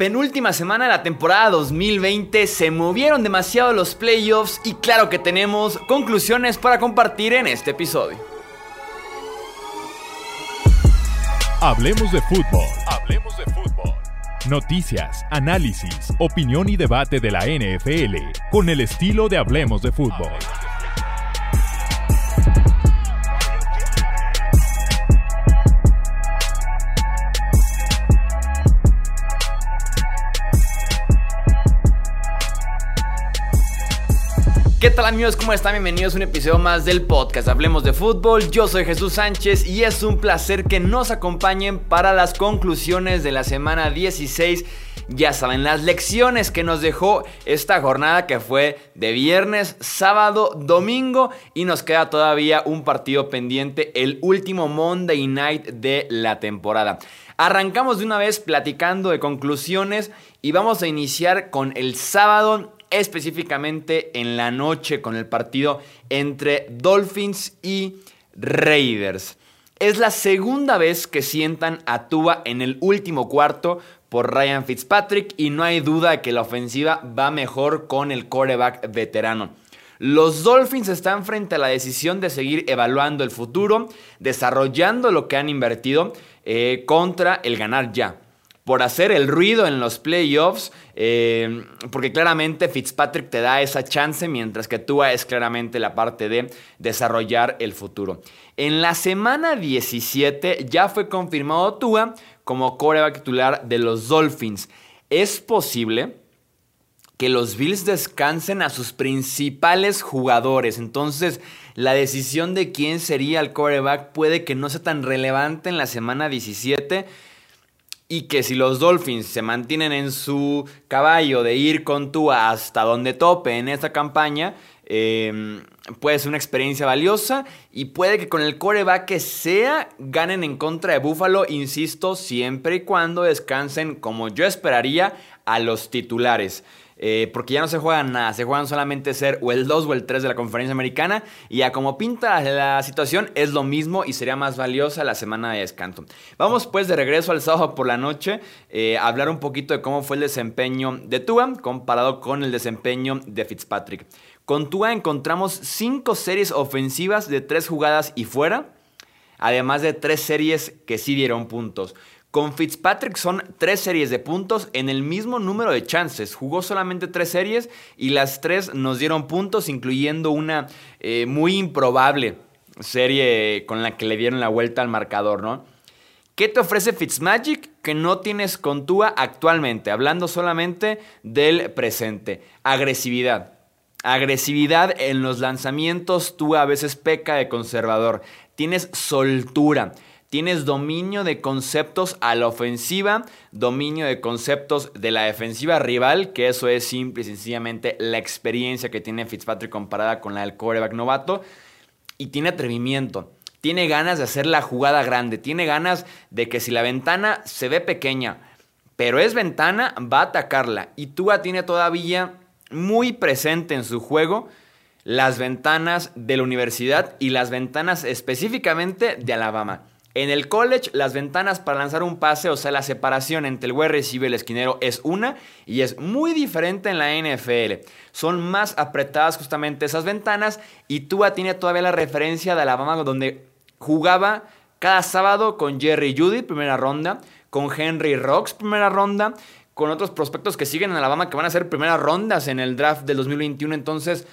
penúltima semana de la temporada 2020 se movieron demasiado los playoffs y claro que tenemos conclusiones para compartir en este episodio. Hablemos de fútbol. Hablemos de fútbol. Noticias, análisis, opinión y debate de la NFL con el estilo de Hablemos de fútbol. ¿Qué tal amigos? ¿Cómo están? Bienvenidos a un episodio más del podcast Hablemos de Fútbol. Yo soy Jesús Sánchez y es un placer que nos acompañen para las conclusiones de la semana 16. Ya saben, las lecciones que nos dejó esta jornada que fue de viernes, sábado, domingo y nos queda todavía un partido pendiente, el último Monday Night de la temporada. Arrancamos de una vez platicando de conclusiones y vamos a iniciar con el sábado específicamente en la noche con el partido entre Dolphins y Raiders. Es la segunda vez que sientan a Tua en el último cuarto por Ryan Fitzpatrick y no hay duda de que la ofensiva va mejor con el quarterback veterano. Los Dolphins están frente a la decisión de seguir evaluando el futuro, desarrollando lo que han invertido eh, contra el ganar ya por hacer el ruido en los playoffs, eh, porque claramente Fitzpatrick te da esa chance, mientras que Tua es claramente la parte de desarrollar el futuro. En la semana 17 ya fue confirmado Tua como coreback titular de los Dolphins. Es posible que los Bills descansen a sus principales jugadores. Entonces, la decisión de quién sería el coreback puede que no sea tan relevante en la semana 17 y que si los Dolphins se mantienen en su caballo de ir con Tua hasta donde tope en esta campaña, em, puede ser una experiencia valiosa y puede que con el coreback que sea ganen en contra de Buffalo, insisto, siempre y cuando descansen como yo esperaría a los titulares. Eh, porque ya no se juegan nada, se juegan solamente ser o el 2 o el 3 de la conferencia americana y ya como pinta la situación es lo mismo y sería más valiosa la semana de descanso. Vamos pues de regreso al sábado por la noche eh, a hablar un poquito de cómo fue el desempeño de Tua comparado con el desempeño de Fitzpatrick. Con Tua encontramos 5 series ofensivas de 3 jugadas y fuera, además de 3 series que sí dieron puntos. Con Fitzpatrick son tres series de puntos en el mismo número de chances. Jugó solamente tres series y las tres nos dieron puntos, incluyendo una eh, muy improbable serie con la que le dieron la vuelta al marcador, ¿no? ¿Qué te ofrece Fitzmagic que no tienes con Tua actualmente? Hablando solamente del presente. Agresividad. Agresividad en los lanzamientos, Tua a veces peca de conservador. Tienes soltura. Tienes dominio de conceptos a la ofensiva, dominio de conceptos de la defensiva rival, que eso es simple y sencillamente la experiencia que tiene Fitzpatrick comparada con la del coreback novato. Y tiene atrevimiento, tiene ganas de hacer la jugada grande, tiene ganas de que si la ventana se ve pequeña, pero es ventana, va a atacarla. Y Tua tiene todavía muy presente en su juego las ventanas de la universidad y las ventanas específicamente de Alabama. En el college, las ventanas para lanzar un pase, o sea, la separación entre el wide receiver y el esquinero es una y es muy diferente en la NFL. Son más apretadas justamente esas ventanas y Tua tiene todavía la referencia de Alabama donde jugaba cada sábado con Jerry Judy, primera ronda, con Henry Rocks, primera ronda, con otros prospectos que siguen en Alabama que van a ser primeras rondas en el draft del 2021. Entonces,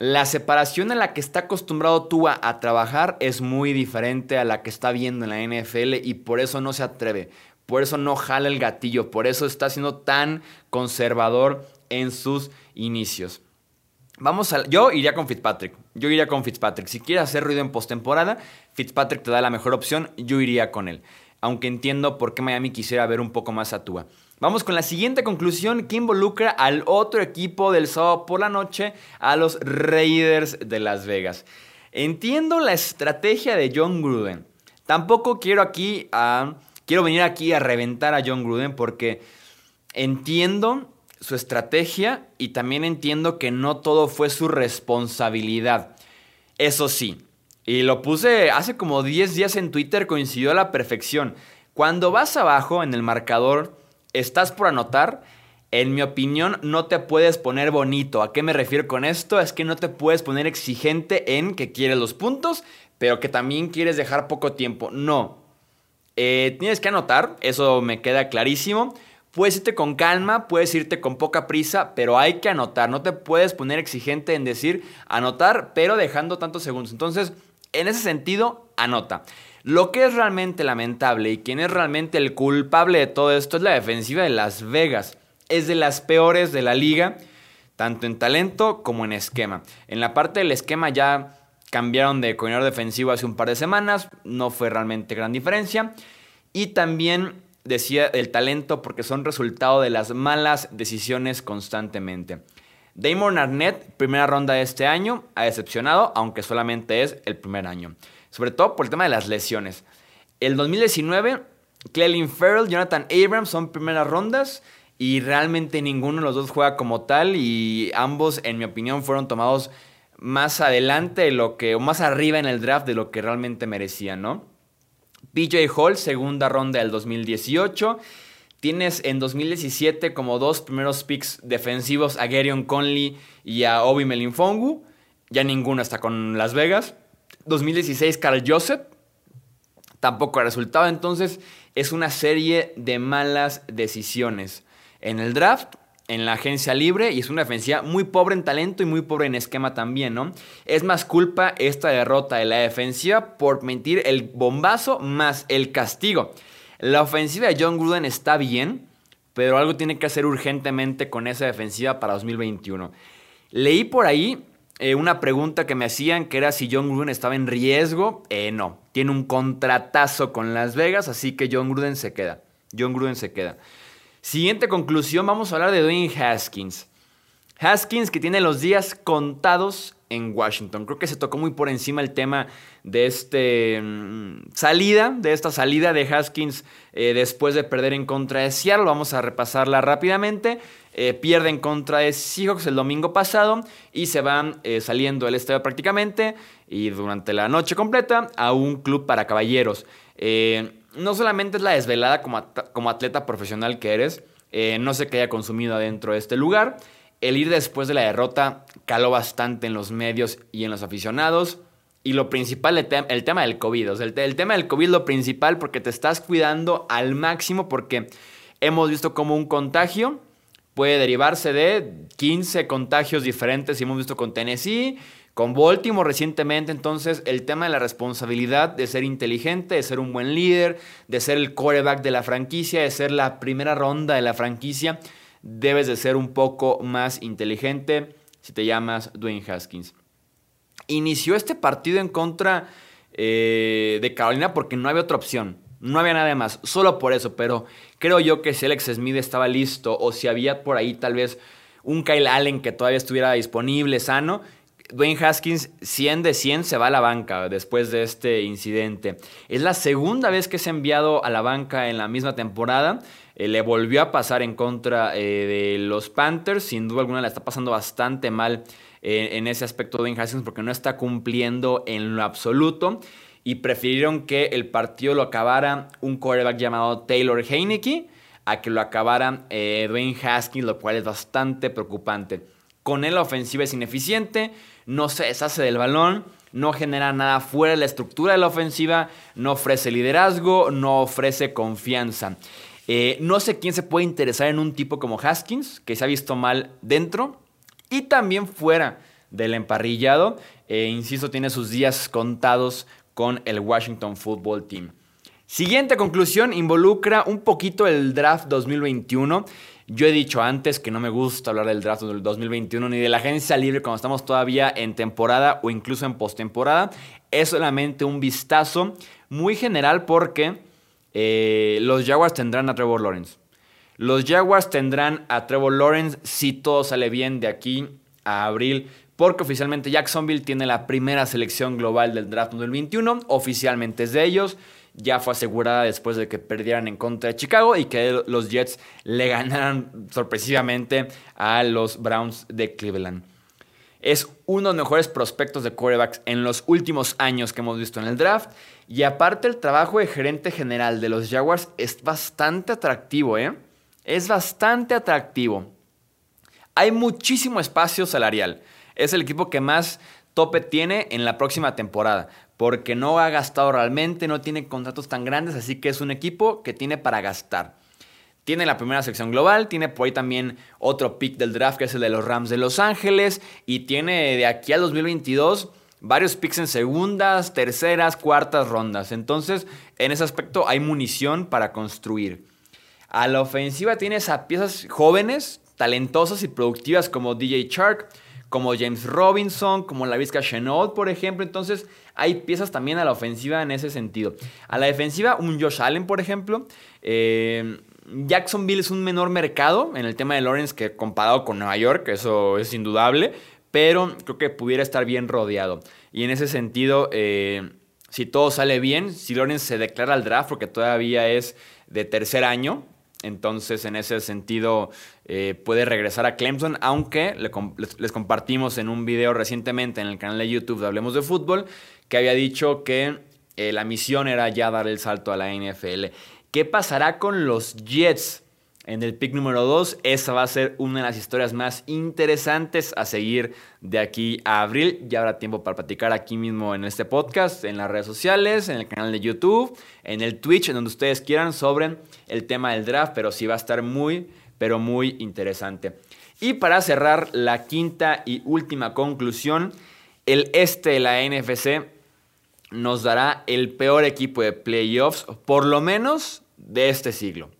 la separación en la que está acostumbrado Tua a trabajar es muy diferente a la que está viendo en la NFL y por eso no se atreve, por eso no jala el gatillo, por eso está siendo tan conservador en sus inicios. Vamos a, yo iría con Fitzpatrick. Yo iría con Fitzpatrick. Si quiere hacer ruido en postemporada, Fitzpatrick te da la mejor opción. Yo iría con él. Aunque entiendo por qué Miami quisiera ver un poco más a Tua. Vamos con la siguiente conclusión que involucra al otro equipo del sábado por la noche, a los Raiders de Las Vegas. Entiendo la estrategia de John Gruden. Tampoco quiero aquí quiero venir aquí a reventar a John Gruden porque entiendo su estrategia y también entiendo que no todo fue su responsabilidad. Eso sí, y lo puse hace como 10 días en Twitter, coincidió a la perfección. Cuando vas abajo en el marcador estás por anotar, en mi opinión, no te puedes poner bonito. ¿A qué me refiero con esto? Es que no te puedes poner exigente en que quieres los puntos, pero que también quieres dejar poco tiempo. No. Eh, tienes que anotar, eso me queda clarísimo. Puedes irte con calma, puedes irte con poca prisa, pero hay que anotar. No te puedes poner exigente en decir anotar, pero dejando tantos segundos. Entonces, en ese sentido, anota. Lo que es realmente lamentable y quien es realmente el culpable de todo esto es la defensiva de Las Vegas es de las peores de la liga, tanto en talento como en esquema. En la parte del esquema ya cambiaron de coordinador defensivo hace un par de semanas, no fue realmente gran diferencia. Y también decía el talento porque son resultado de las malas decisiones constantemente. Damon Arnett, primera ronda de este año, ha decepcionado, aunque solamente es el primer año. Sobre todo por el tema de las lesiones. El 2019, Clelin Farrell, Jonathan Abrams son primeras rondas y realmente ninguno de los dos juega como tal y ambos, en mi opinión, fueron tomados más adelante de lo que, o más arriba en el draft de lo que realmente merecían, ¿no? PJ Hall, segunda ronda del 2018. Tienes en 2017 como dos primeros picks defensivos a Gerion Conley y a Obi Melinfongu. Ya ninguno está con Las Vegas. 2016 Carl Joseph. Tampoco ha resultado. Entonces es una serie de malas decisiones en el draft, en la agencia libre y es una defensiva muy pobre en talento y muy pobre en esquema también, ¿no? Es más culpa esta derrota de la defensiva por mentir el bombazo más el castigo. La ofensiva de John Gruden está bien, pero algo tiene que hacer urgentemente con esa defensiva para 2021. Leí por ahí eh, una pregunta que me hacían que era si John Gruden estaba en riesgo. Eh, no, tiene un contratazo con Las Vegas, así que John Gruden se queda. John Gruden se queda. Siguiente conclusión, vamos a hablar de Dwayne Haskins. Haskins que tiene los días contados en Washington. Creo que se tocó muy por encima el tema de este mm, salida, de esta salida de Haskins eh, después de perder en contra de Seattle. Vamos a repasarla rápidamente. Eh, pierde en contra de Seahawks el domingo pasado y se van eh, saliendo del estadio prácticamente y durante la noche completa a un club para caballeros no solamente es la desvelada como, como atleta profesional que eres, no sé qué haya consumido adentro de este lugar. El ir después de la derrota caló bastante en los medios y en los aficionados. Y lo principal, el, tema del COVID. O sea, el, tema del COVID lo principal porque te estás cuidando al máximo porque hemos visto como un contagio puede derivarse de 15 contagios diferentes y hemos visto con Tennessee, con Baltimore recientemente, entonces el tema de la responsabilidad de ser inteligente, de ser un buen líder, de ser el quarterback de la franquicia, de ser la primera ronda de la franquicia, debes de ser un poco más inteligente si te llamas Dwayne Haskins. Inició este partido en contra eh, de Carolina porque no había otra opción. No había nada más, solo por eso, pero creo yo que si Alex Smith estaba listo o si había por ahí tal vez un Kyle Allen que todavía estuviera disponible, sano, Dwayne Haskins 100 de 100 se va a la banca después de este incidente. Es la segunda vez que se ha enviado a la banca en la misma temporada. Eh, le volvió a pasar en contra eh, de los Panthers. Sin duda alguna le está pasando bastante mal eh, en ese aspecto Dwayne Haskins porque no está cumpliendo en lo absoluto. Y prefirieron que el partido lo acabara un quarterback llamado Taylor Heineke a que lo acabara Dwayne Haskins, lo cual es bastante preocupante. Con él la ofensiva es ineficiente, no se deshace del balón, no genera nada fuera de la estructura de la ofensiva, no ofrece liderazgo, no ofrece confianza. Eh, no sé quién se puede interesar en un tipo como Haskins, que se ha visto mal dentro y también fuera del emparrillado. Eh, insisto, tiene sus días contados con el Washington Football Team. Siguiente conclusión involucra un poquito el draft 2021. Yo he dicho antes que no me gusta hablar del draft del 2021 ni de la agencia libre cuando estamos todavía en temporada o incluso en postemporada. Es solamente un vistazo muy general porque eh, los Jaguars tendrán a Trevor Lawrence. Los Jaguars tendrán a Trevor Lawrence si todo sale bien de aquí a abril porque oficialmente Jacksonville tiene la primera selección global del draft 2021, oficialmente es de ellos ya fue asegurada después de que perdieran en contra de Chicago y que los Jets le ganaran sorpresivamente a los Browns de Cleveland. Es uno de los mejores prospectos de quarterbacks en los últimos años que hemos visto en el draft. Y aparte el trabajo de gerente general de los Jaguars es bastante atractivo, ¿eh? es bastante atractivo. Hay muchísimo espacio salarial. Es el equipo que más tope tiene en la próxima temporada, porque no ha gastado realmente, no tiene contratos tan grandes, así que es un equipo que tiene para gastar. Tiene la primera sección global, tiene por ahí también otro pick del draft que es el de los Rams de Los Ángeles y tiene de aquí al 2022 varios picks en segundas, terceras, cuartas rondas. Entonces, en ese aspecto hay munición para construir. A la ofensiva tienes a piezas jóvenes, talentosas y productivas como DJ Shark, como James Robinson, como la Vizca Chenault, por ejemplo. Entonces, hay piezas también a la ofensiva en ese sentido. A la defensiva, un Josh Allen, por ejemplo. Eh, Jacksonville es un menor mercado en el tema de Lawrence que comparado con Nueva York, eso es indudable, pero creo que pudiera estar bien rodeado. Y en ese sentido, eh, si todo sale bien, si Lawrence se declara al draft, porque todavía es de tercer año, entonces en ese sentido eh, puede regresar a Clemson, aunque les, compartimos en un video recientemente en el canal de YouTube de Hablemos de Fútbol, que había dicho que eh, la misión era ya dar el salto a la NFL. ¿Qué pasará con los Jets? En el pick número 2, esa va a ser una de las historias más interesantes a seguir de aquí a abril. Ya habrá tiempo para platicar aquí mismo en este podcast, en las redes sociales, en el canal de YouTube, en el Twitch, en donde ustedes quieran sobre el tema del draft, pero sí va a estar muy, pero muy interesante. Y para cerrar la quinta y última conclusión, el este de la NFC nos dará el peor equipo de playoffs, por lo menos de este siglo.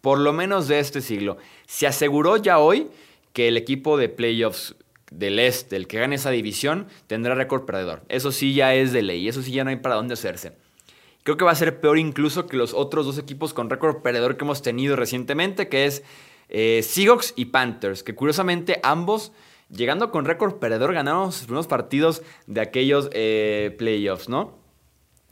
Por lo menos de este siglo. Se aseguró ya hoy que el equipo de playoffs del este, el que gane esa división, tendrá récord perdedor. Eso sí ya es de ley, eso sí ya no hay para dónde hacerse. Creo que va a ser peor incluso que los otros dos equipos con récord perdedor que hemos tenido recientemente, que es eh, Seahawks y Panthers, que curiosamente ambos llegando con récord perdedor, ganaron sus primeros partidos de aquellos eh, playoffs, ¿no?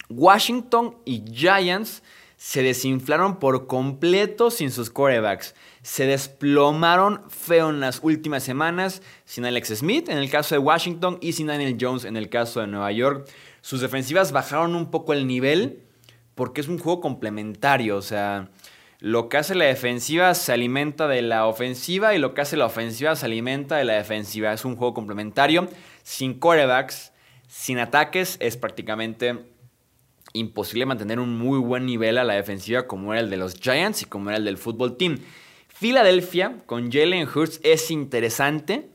Washington y Giants se desinflaron por completo sin sus quarterbacks. Se desplomaron feo en las últimas semanas sin Alex Smith en el caso de Washington y sin Daniel Jones en el caso de Nueva York. Sus defensivas bajaron un poco el nivel porque es un juego complementario, o sea, lo que hace la defensiva se alimenta de la ofensiva y lo que hace la ofensiva se alimenta de la defensiva. Es un juego complementario. Sin quarterbacks, sin ataques, es prácticamente imposible mantener un muy buen nivel a la defensiva como era el de los Giants y como era el del fútbol team. Filadelfia con Jalen Hurts es interesante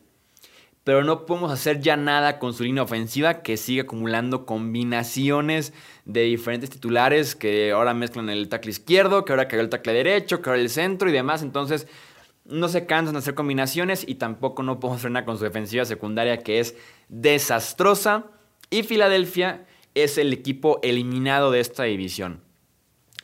pero no podemos hacer ya nada con su línea ofensiva que sigue acumulando combinaciones de diferentes titulares que ahora mezclan el tackle izquierdo, que ahora cayó el tackle derecho, que ahora el centro y demás. Entonces no se cansan de hacer combinaciones y tampoco no podemos frenar con su defensiva secundaria que es desastrosa. Y Filadelfia es el equipo eliminado de esta división.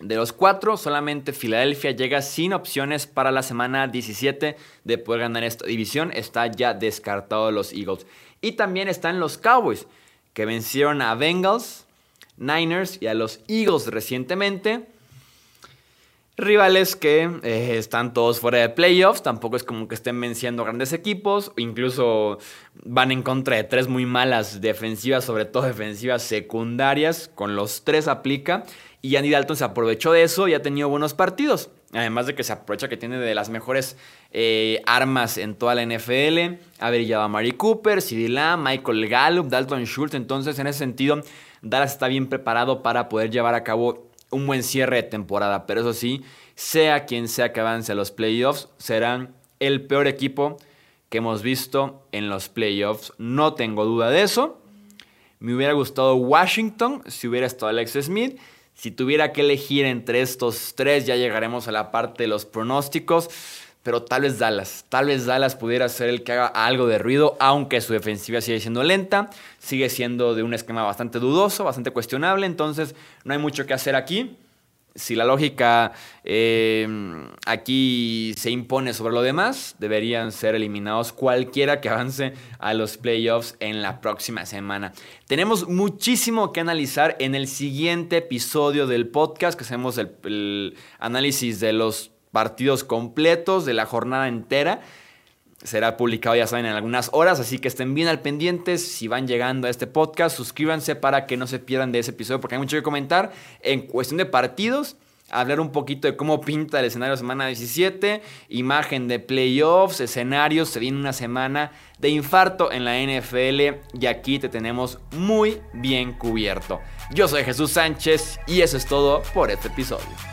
De los cuatro, solamente Filadelfia llega sin opciones para la semana 17 de poder ganar esta división. Está ya descartado los Eagles. Y también están los Cowboys, que vencieron a Bengals, Niners y a los Eagles recientemente. Rivales que eh, están todos fuera de playoffs, tampoco es como que estén venciendo grandes equipos, incluso van en contra de tres muy malas defensivas, sobre todo defensivas secundarias, con los tres aplica. Y Andy Dalton se aprovechó de eso y ha tenido buenos partidos. Además de que se aprovecha que tiene de las mejores eh, armas en toda la NFL. Ha brillado a Mari Cooper, CD Michael Gallup, Dalton Schultz. Entonces, en ese sentido, Dallas está bien preparado para poder llevar a cabo un buen cierre de temporada. Pero eso sí, sea quien sea que avance a los playoffs, serán el peor equipo que hemos visto en los playoffs. No tengo duda de eso. Me hubiera gustado Washington si hubiera estado Alex Smith. Si tuviera que elegir entre estos tres, ya llegaremos a la parte de los pronósticos. Pero tal vez Dallas, tal vez Dallas pudiera ser el que haga algo de ruido, aunque su defensiva sigue siendo lenta, sigue siendo de un esquema bastante dudoso, bastante cuestionable, entonces no hay mucho que hacer aquí si la lógica eh, aquí se impone sobre lo demás, deberían ser eliminados cualquiera que avance a los playoffs en la próxima semana. Tenemos muchísimo que analizar en el siguiente episodio del podcast, que hacemos el análisis de los partidos completos de la jornada entera será publicado, ya saben, en algunas horas, así que estén bien al pendiente. Si van llegando a este podcast, suscríbanse para que no se pierdan de ese episodio, porque hay mucho que comentar en cuestión de partidos. hablar un poquito de cómo pinta el escenario semana 17, imagen de playoffs, escenarios, se viene una semana de infarto en la NFL y aquí te tenemos muy bien cubierto. Yo soy Jesús Sánchez y eso es todo por este episodio.